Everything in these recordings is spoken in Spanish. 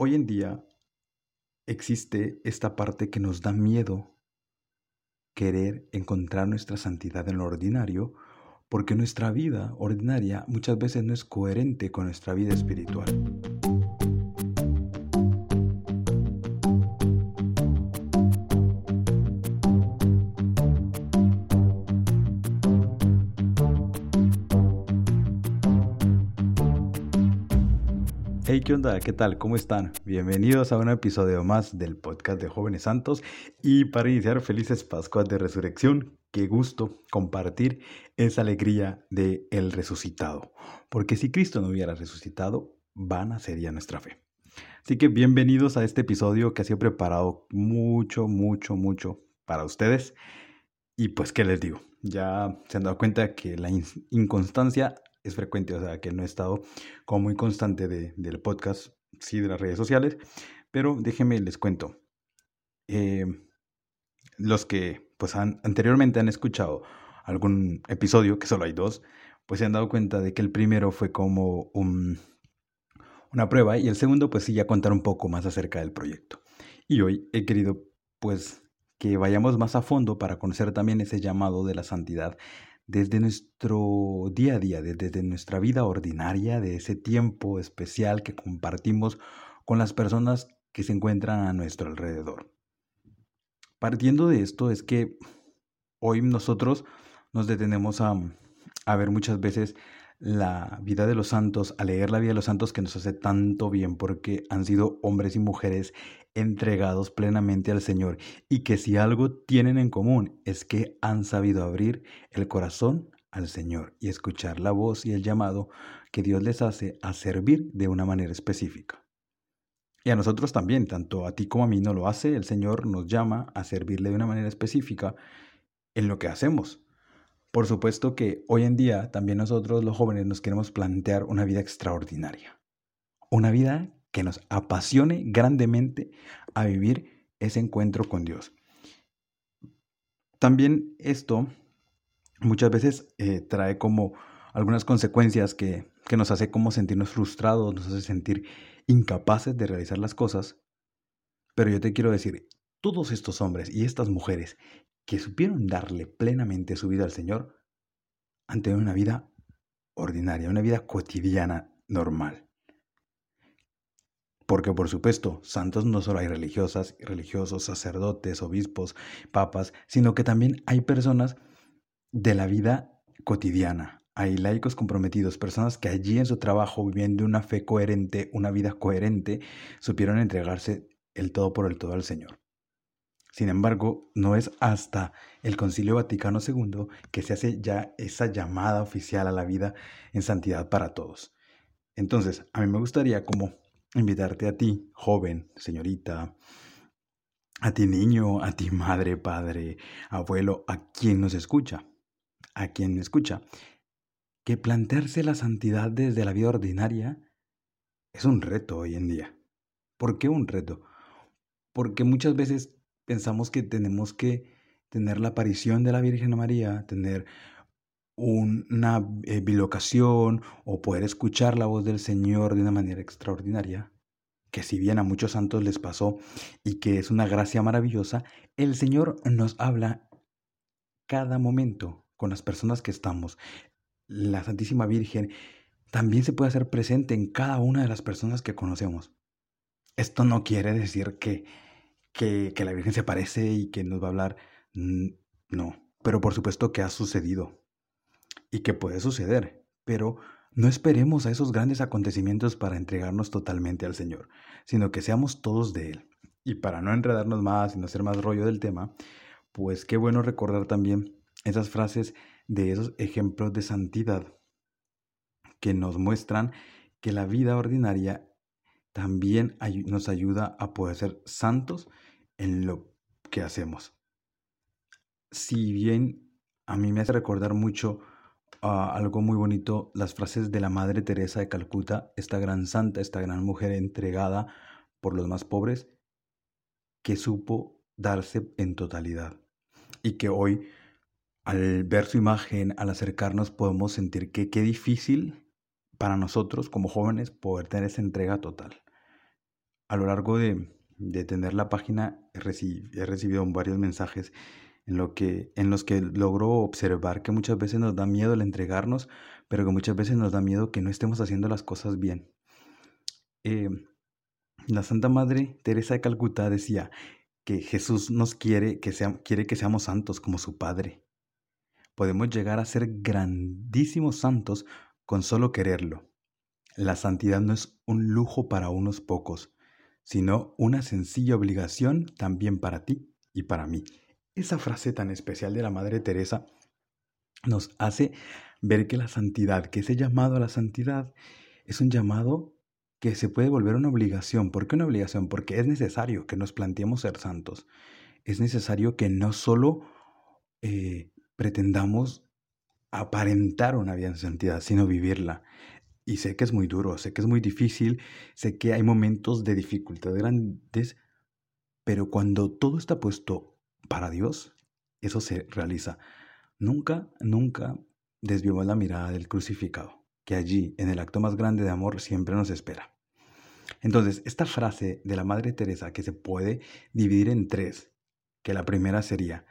Hoy en día existe esta parte que nos da miedo querer encontrar nuestra santidad en lo ordinario, porque nuestra vida ordinaria muchas veces no es coherente con nuestra vida espiritual. ¿Qué? ¿Qué tal? ¿Cómo están? Bienvenidos a un episodio más del podcast de Jóvenes Santos y para iniciar felices Pascuas de Resurrección. Qué gusto compartir esa alegría de resucitado, porque si Cristo no hubiera resucitado, vana sería nuestra fe. Así que bienvenidos a este episodio que ha sido preparado mucho, mucho, mucho para ustedes. Y pues, ¿qué les digo? Ya se han dado cuenta que la inconstancia es frecuente, o sea, que no he estado como muy constante de, del podcast, sí, de las redes sociales, pero déjenme les cuento. Eh, los que pues han, anteriormente han escuchado algún episodio, que solo hay dos, pues se han dado cuenta de que el primero fue como un, una prueba y el segundo pues sí ya contar un poco más acerca del proyecto. Y hoy he querido pues que vayamos más a fondo para conocer también ese llamado de la santidad desde nuestro día a día, desde nuestra vida ordinaria, de ese tiempo especial que compartimos con las personas que se encuentran a nuestro alrededor. Partiendo de esto es que hoy nosotros nos detenemos a, a ver muchas veces la vida de los santos, a leer la vida de los santos que nos hace tanto bien porque han sido hombres y mujeres entregados plenamente al Señor y que si algo tienen en común es que han sabido abrir el corazón al Señor y escuchar la voz y el llamado que Dios les hace a servir de una manera específica. Y a nosotros también, tanto a ti como a mí no lo hace, el Señor nos llama a servirle de una manera específica en lo que hacemos. Por supuesto que hoy en día también nosotros los jóvenes nos queremos plantear una vida extraordinaria. Una vida que nos apasione grandemente a vivir ese encuentro con Dios. También esto muchas veces eh, trae como algunas consecuencias que, que nos hace como sentirnos frustrados, nos hace sentir incapaces de realizar las cosas. Pero yo te quiero decir, todos estos hombres y estas mujeres que supieron darle plenamente su vida al Señor tenido una vida ordinaria, una vida cotidiana normal. Porque por supuesto, santos no solo hay religiosas, religiosos, sacerdotes, obispos, papas, sino que también hay personas de la vida cotidiana. Hay laicos comprometidos, personas que allí en su trabajo, viviendo una fe coherente, una vida coherente, supieron entregarse el todo por el todo al Señor. Sin embargo, no es hasta el Concilio Vaticano II que se hace ya esa llamada oficial a la vida en santidad para todos. Entonces, a mí me gustaría como invitarte a ti, joven, señorita, a ti niño, a ti madre, padre, abuelo, a quien nos escucha, a quien me escucha, que plantearse la santidad desde la vida ordinaria es un reto hoy en día. ¿Por qué un reto? Porque muchas veces pensamos que tenemos que tener la aparición de la Virgen María, tener una eh, bilocación o poder escuchar la voz del Señor de una manera extraordinaria, que si bien a muchos santos les pasó y que es una gracia maravillosa, el Señor nos habla cada momento con las personas que estamos. La Santísima Virgen también se puede hacer presente en cada una de las personas que conocemos. Esto no quiere decir que que, la Virgen se aparece y que nos va a hablar. No, pero por supuesto que ha sucedido y que puede suceder, pero no esperemos a esos grandes acontecimientos para entregarnos totalmente al Señor, sino que seamos todos de Él. Y para no enredarnos más y no hacer más rollo del tema, pues qué bueno recordar también esas frases de esos ejemplos de santidad que nos muestran que la vida ordinaria también nos ayuda a poder ser santos en lo que hacemos. Si bien a mí me hace recordar mucho a algo muy bonito las frases de la Madre Teresa de Calcuta, esta gran santa, esta gran mujer entregada por los más pobres, que supo darse en totalidad. Y que hoy, al ver su imagen, al acercarnos, podemos sentir que qué difícil para nosotros como jóvenes poder tener esa entrega total. A lo largo de, de tener la página he, recibido varios mensajes en, lo que, en los que logro observar que muchas veces nos da miedo el entregarnos, pero que muchas veces nos da miedo que no estemos haciendo las cosas bien. Eh, la Santa Madre Teresa de Calcuta decía que Jesús nos quiere que, sea, quiere que seamos santos como su Padre. Podemos llegar a ser grandísimos santos con solo quererlo. La santidad no es un lujo para unos pocos, sino una sencilla obligación también para ti y para mí. Esa frase tan especial de la Madre Teresa nos hace ver que la santidad, que ese llamado a la santidad, es un llamado que se puede volver una obligación. ¿Por qué una obligación? Porque es necesario que nos planteemos ser santos. Es necesario que no solo eh, pretendamos aparentar una vida en santidad, sino vivirla. Y sé que es muy duro, sé que es muy difícil, sé que hay momentos de dificultad grandes, pero cuando todo está puesto para Dios, eso se realiza. Nunca, nunca desviamos la mirada del crucificado, que allí, en el acto más grande de amor, siempre nos espera. Entonces, esta frase de la Madre Teresa que se puede dividir en tres, que la primera sería,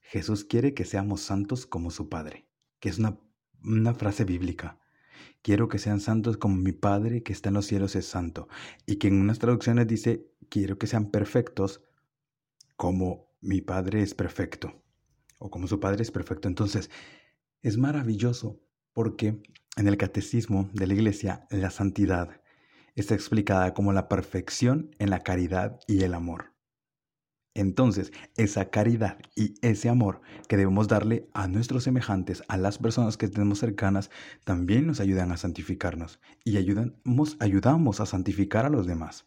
Jesús quiere que seamos santos como su Padre, que es una, una frase bíblica. Quiero que sean santos como mi Padre que está en los cielos es santo. Y que en unas traducciones dice, quiero que sean perfectos como mi Padre es perfecto. O como su Padre es perfecto. Entonces, es maravilloso porque en el catecismo de la Iglesia la santidad está explicada como la perfección en la caridad y el amor. Entonces, esa caridad y ese amor que debemos darle a nuestros semejantes, a las personas que tenemos cercanas, también nos ayudan a santificarnos y ayudamos, a santificar a los demás.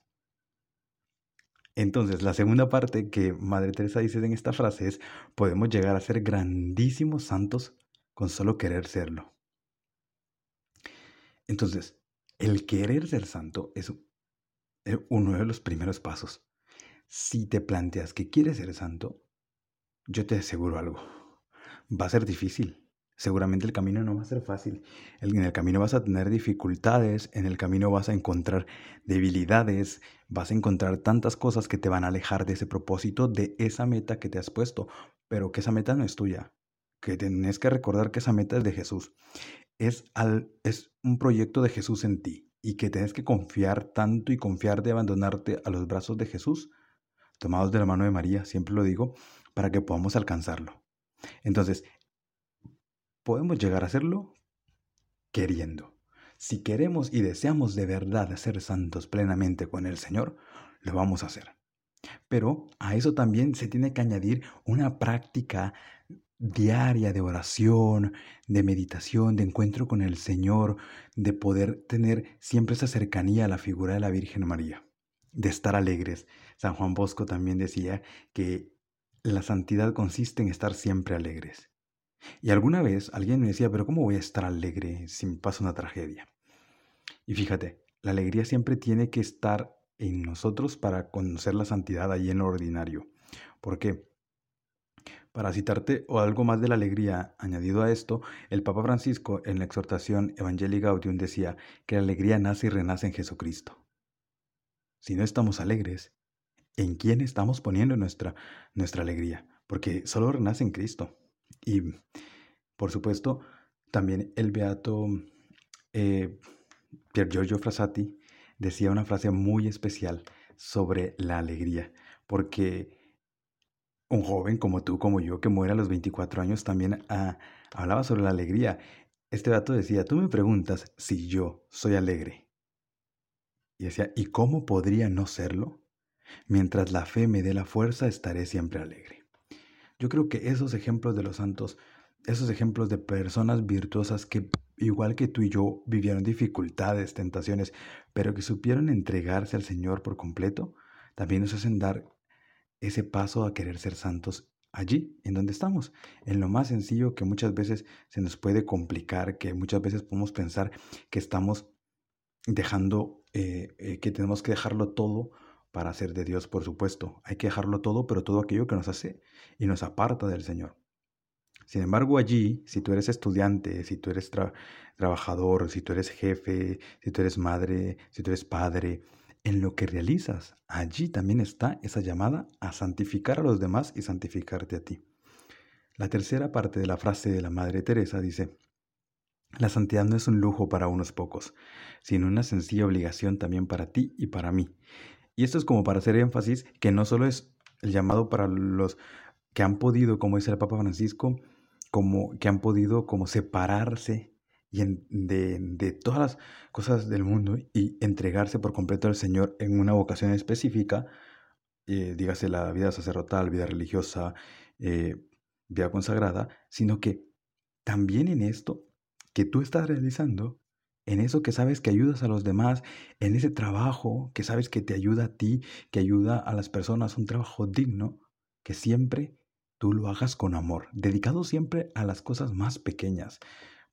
Entonces, la segunda parte que Madre Teresa dice en esta frase es, podemos llegar a ser grandísimos santos con solo querer serlo. Entonces, el querer ser santo es uno de los primeros pasos. Si te planteas que quieres ser santo, yo te aseguro algo. Va a ser difícil. Seguramente el camino no va a ser fácil. En el camino vas a tener dificultades, en el camino vas a encontrar debilidades, vas a encontrar tantas cosas que te van a alejar de ese propósito, de esa meta que te has puesto, pero que esa meta no es tuya, que tienes que recordar que esa meta es de Jesús. Es, al, es un proyecto de Jesús en ti y que tienes que confiar tanto y confiar de abandonarte a los brazos de Jesús tomados de la mano de María, siempre lo digo, para que podamos alcanzarlo. Entonces, podemos llegar a hacerlo queriendo. Si queremos y deseamos de verdad ser santos plenamente con el Señor, lo vamos a hacer. Pero a eso también se tiene que añadir una práctica diaria de oración, de meditación, de encuentro con el Señor, de poder tener siempre esa cercanía a la figura de la Virgen María, de estar alegres, San Juan Bosco también decía que la santidad consiste en estar siempre alegres. Y alguna vez alguien me decía, pero ¿cómo voy a estar alegre si me pasa una tragedia? Y fíjate, la alegría siempre tiene que estar en nosotros para conocer la santidad ahí en lo ordinario. ¿Por qué? Para citarte o algo más de la alegría añadido a esto, el Papa Francisco en la exhortación Evangelii Gaudium decía que la alegría nace y renace en Jesucristo. Si no estamos alegres, en quién estamos poniendo nuestra, nuestra alegría, porque solo renace en Cristo. Y, por supuesto, también el beato eh, Pier Giorgio Frassati decía una frase muy especial sobre la alegría, porque un joven como tú, como yo, que muere a los 24 años, también ah, hablaba sobre la alegría. Este beato decía, tú me preguntas si yo soy alegre. Y decía, ¿y cómo podría no serlo? Mientras la fe me dé la fuerza, estaré siempre alegre. Yo creo que esos ejemplos de los santos, esos ejemplos de personas virtuosas que, igual que tú y yo, vivieron dificultades, tentaciones, pero que supieron entregarse al Señor por completo, también nos hacen dar ese paso a querer ser santos allí, en donde estamos, en lo más sencillo que muchas veces se nos puede complicar, que muchas veces podemos pensar que estamos dejando, eh, eh, que tenemos que dejarlo todo para ser de Dios, por supuesto. Hay que dejarlo todo, pero todo aquello que nos hace y nos aparta del Señor. Sin embargo, allí, si tú eres estudiante, si tú eres trabajador, si tú eres jefe, si tú eres madre, si tú eres padre, en lo que realizas. Allí también está esa llamada a santificar a los demás y santificarte a ti. La tercera parte de la frase de la Madre Teresa dice, la santidad no es un lujo para unos pocos, sino una sencilla obligación también para ti y para mí. Y esto es como para hacer énfasis que no solo es el llamado para los que han podido, como dice el Papa Francisco, como que han podido como separarse de, de, todas las cosas del mundo y entregarse por completo al Señor en una vocación específica, eh, dígase la vida sacerdotal, vida religiosa, eh, vida consagrada, sino que también en esto que tú estás realizando, en eso que sabes que ayudas a los demás, en ese trabajo que sabes que te ayuda a ti, que ayuda a las personas, un trabajo digno, que siempre tú lo hagas con amor, dedicado siempre a las cosas más pequeñas,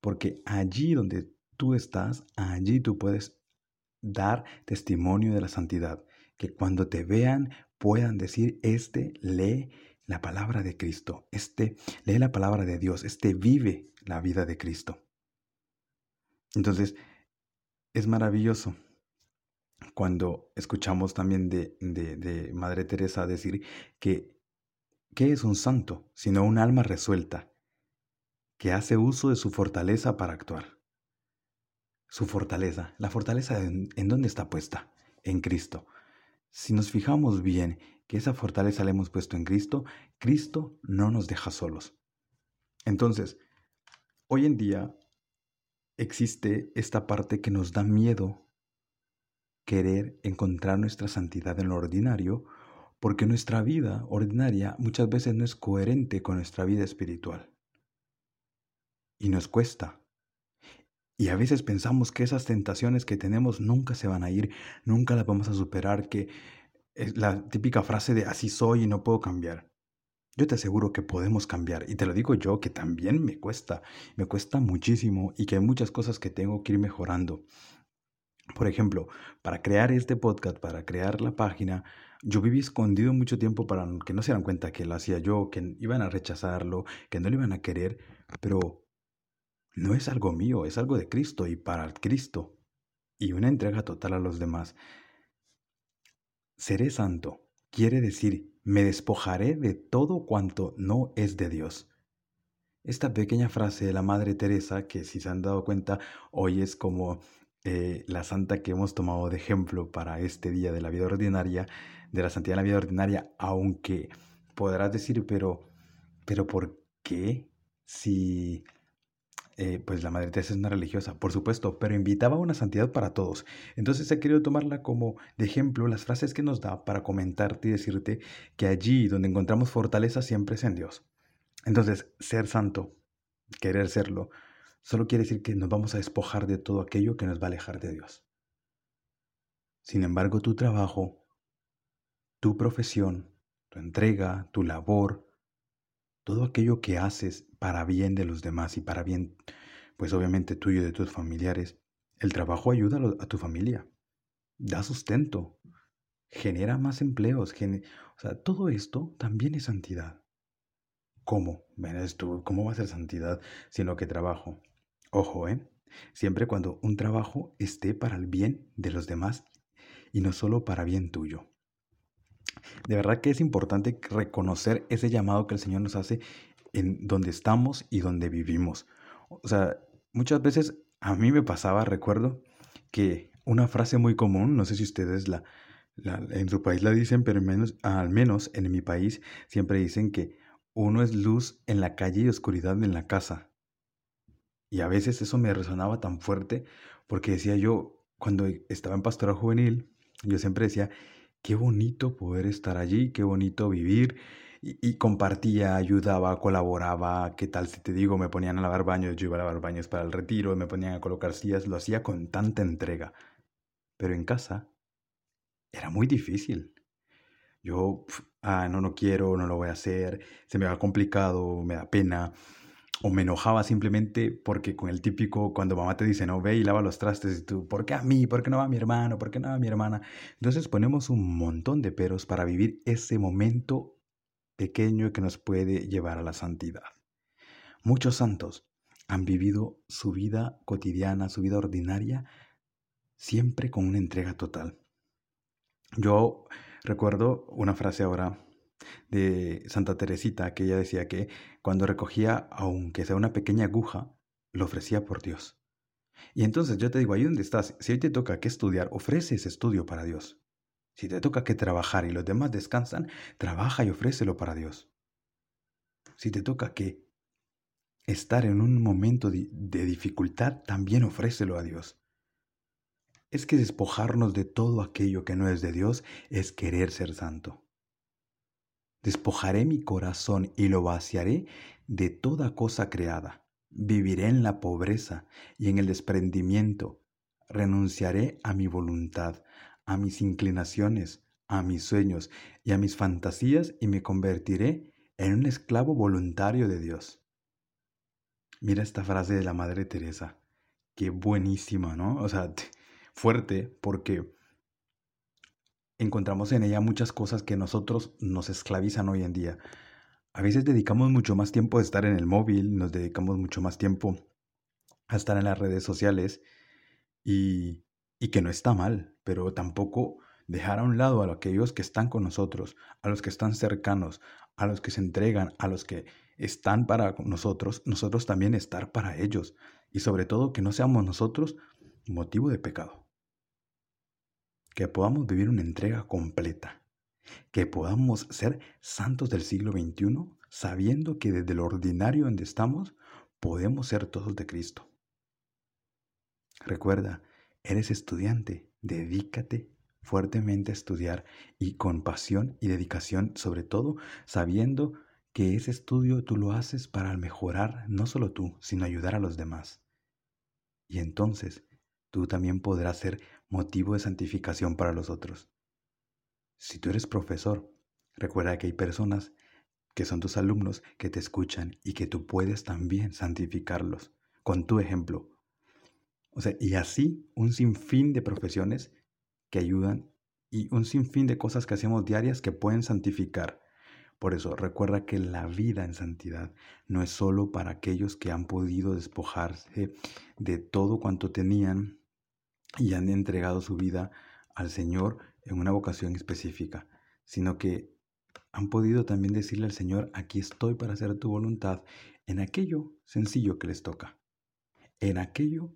porque allí donde tú estás, allí tú puedes dar testimonio de la santidad, que cuando te vean puedan decir, este lee la palabra de Cristo, este lee la palabra de Dios, este vive la vida de Cristo. Entonces, es maravilloso cuando escuchamos también de, de, Madre Teresa decir que, ¿qué es un santo? Sino un alma resuelta, que hace uso de su fortaleza para actuar. Su fortaleza, la fortaleza en, en dónde está puesta? En Cristo. Si nos fijamos bien que esa fortaleza la hemos puesto en Cristo, Cristo no nos deja solos. Entonces, hoy en día existe esta parte que nos da miedo querer encontrar nuestra santidad en lo ordinario, porque nuestra vida ordinaria muchas veces no es coherente con nuestra vida espiritual. Y nos cuesta. Y a veces pensamos que esas tentaciones que tenemos nunca se van a ir, nunca las vamos a superar, que es la típica frase de así soy y no puedo cambiar. Yo te aseguro que podemos cambiar y te lo digo yo que también me cuesta, me cuesta muchísimo y que hay muchas cosas que tengo que ir mejorando. Por ejemplo, para crear este podcast, para crear la página, yo viví escondido mucho tiempo para que no se dieran cuenta que lo hacía yo, que iban a rechazarlo, que no lo iban a querer, pero no es algo mío, es algo de Cristo y para Cristo y una entrega total a los demás. Seré santo quiere decir, me despojaré de todo cuanto no es de Dios. Esta pequeña frase de la Madre Teresa, que si se han dado cuenta, hoy es como eh, la santa que hemos tomado de ejemplo para este día de la vida ordinaria, de la santidad de la vida ordinaria, aunque podrás decir, pero, pero ¿por qué? Si eh, pues la Madre Teresa es una religiosa, por supuesto, pero invitaba a una santidad para todos. Entonces he querido tomarla como de ejemplo las frases que nos da para comentarte y decirte que allí donde encontramos fortaleza siempre es en Dios. Entonces, ser santo, querer serlo, solo quiere decir que nos vamos a despojar de todo aquello que nos va a alejar de Dios. Sin embargo, tu trabajo, tu profesión, tu entrega, tu labor, todo aquello que haces para bien de los demás y para bien, pues obviamente tuyo y de tus familiares, el trabajo ayuda a, tu familia, da sustento, genera más empleos, o sea, todo esto también es santidad. ¿Cómo? Tú, ¿cómo va a ser santidad sino que trabajo? Ojo, ¿eh? Siempre cuando un trabajo esté para el bien de los demás y no solo para bien tuyo. De verdad que es importante reconocer ese llamado que el Señor nos hace en donde estamos y donde vivimos. O sea, muchas veces a mí me pasaba, recuerdo, que una frase muy común, no sé si ustedes la, en su país la dicen, pero menos, al menos en mi país siempre dicen que uno es luz en la calle y oscuridad en la casa. Y a veces eso me resonaba tan fuerte porque decía yo, cuando estaba en pastoral juvenil, yo siempre decía, qué bonito poder estar allí, qué bonito vivir. Y, compartía, ayudaba, colaboraba, qué tal si te digo, me ponían a lavar baños, yo iba a lavar baños para el retiro, me ponían a colocar sillas, lo hacía con tanta entrega. Pero en casa era muy difícil. Yo, ah, no, no quiero, no lo voy a hacer, se me va complicado, me da pena o me enojaba simplemente porque con el típico cuando mamá te dice no ve y lava los trastes y tú ¿por qué a mí? ¿por qué no va mi hermano? ¿por qué no va mi hermana? entonces ponemos un montón de peros para vivir ese momento pequeño que nos puede llevar a la santidad muchos santos han vivido su vida cotidiana su vida ordinaria siempre con una entrega total Yo recuerdo una frase ahora de Santa Teresita que ella decía que cuando recogía, aunque sea una pequeña aguja, lo ofrecía por Dios. Y entonces yo te digo, ahí donde estás, si hoy te toca que estudiar, ofrece ese estudio para Dios. Si te toca que trabajar y los demás descansan, trabaja y ofrécelo para Dios. Si te toca que estar en un momento de, dificultad, también ofrécelo a Dios. Es que despojarnos de todo aquello que no es de Dios es querer ser santo. Despojaré mi corazón y lo vaciaré de toda cosa creada. Viviré en la pobreza y en el desprendimiento. Renunciaré a mi voluntad, a mis inclinaciones, a mis sueños y a mis fantasías y me convertiré en un esclavo voluntario de Dios. Mira esta frase de la Madre Teresa. Qué buenísima, ¿no? O sea, fuerte porque encontramos en ella muchas cosas que nosotros nos esclavizan hoy en día. A veces dedicamos mucho más tiempo a estar en el móvil, nos dedicamos mucho más tiempo a estar en las redes sociales y, y que no está mal, pero tampoco dejar a un lado a aquellos que están con nosotros, a los que están cercanos, a los que se entregan, a los que están para nosotros, nosotros también estar para ellos y sobre todo que no seamos nosotros motivo de pecado que podamos vivir una entrega completa, que podamos ser santos del siglo XXI sabiendo que desde lo ordinario donde estamos podemos ser todos de Cristo. Recuerda, eres estudiante, dedícate fuertemente a estudiar y con pasión y dedicación, sobre todo sabiendo que ese estudio tú lo haces para mejorar no solo tú, sino ayudar a los demás. Y entonces tú también podrás ser motivo de santificación para los otros. Si tú eres profesor, recuerda que hay personas que son tus alumnos que te escuchan y que tú puedes también santificarlos con tu ejemplo. O sea, y así un sinfín de profesiones que ayudan y un sinfín de cosas que hacemos diarias que pueden santificar. Por eso recuerda que la vida en santidad no es solo para aquellos que han podido despojarse de todo cuanto tenían y han entregado su vida al Señor en una vocación específica, sino que han podido también decirle al Señor, aquí estoy para hacer tu voluntad en aquello sencillo que les toca, en aquello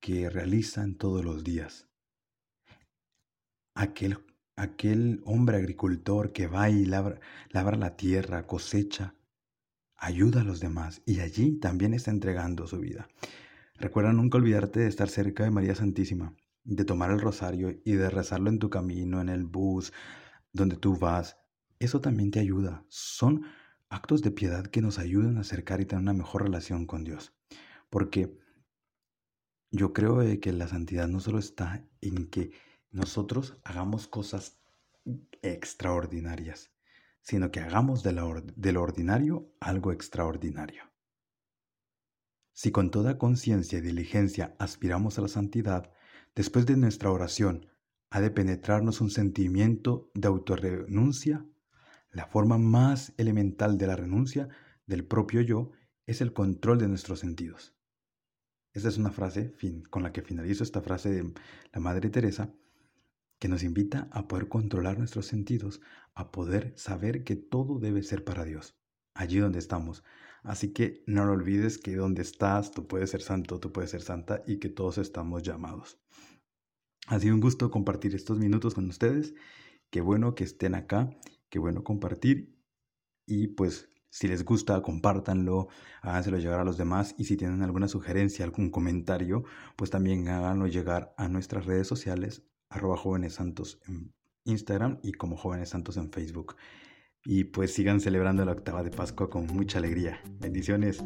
que realizan todos los días. Aquel, aquel hombre agricultor que va y labra, labra la tierra, cosecha, ayuda a los demás y allí también está entregando su vida. Recuerda nunca olvidarte de estar cerca de María Santísima, de tomar el rosario y de rezarlo en tu camino, en el bus, donde tú vas. Eso también te ayuda. Son actos de piedad que nos ayudan a acercar y tener una mejor relación con Dios. Porque yo creo que la santidad no solo está en que nosotros hagamos cosas extraordinarias, sino que hagamos de, de lo ordinario algo extraordinario. Si con toda conciencia y diligencia aspiramos a la santidad, después de nuestra oración ha de penetrarnos un sentimiento de autorrenuncia. La forma más elemental de la renuncia del propio yo es el control de nuestros sentidos. Esta es una frase fin, con la que finalizo esta frase de la Madre Teresa, que nos invita a poder controlar nuestros sentidos, a poder saber que todo debe ser para Dios, allí donde estamos, Así que no lo olvides que donde estás, tú puedes ser santo, tú puedes ser santa y que todos estamos llamados. Ha sido un gusto compartir estos minutos con ustedes. Qué bueno que estén acá, qué bueno compartir. Y pues si les gusta, compártanlo, háganselo llegar a los demás y si tienen alguna sugerencia, algún comentario, pues también háganlo llegar a nuestras redes sociales, arroba jóvenes santos en Instagram y como jóvenes santos en Facebook y pues sigan celebrando la octava de Pascua con mucha alegría. Bendiciones.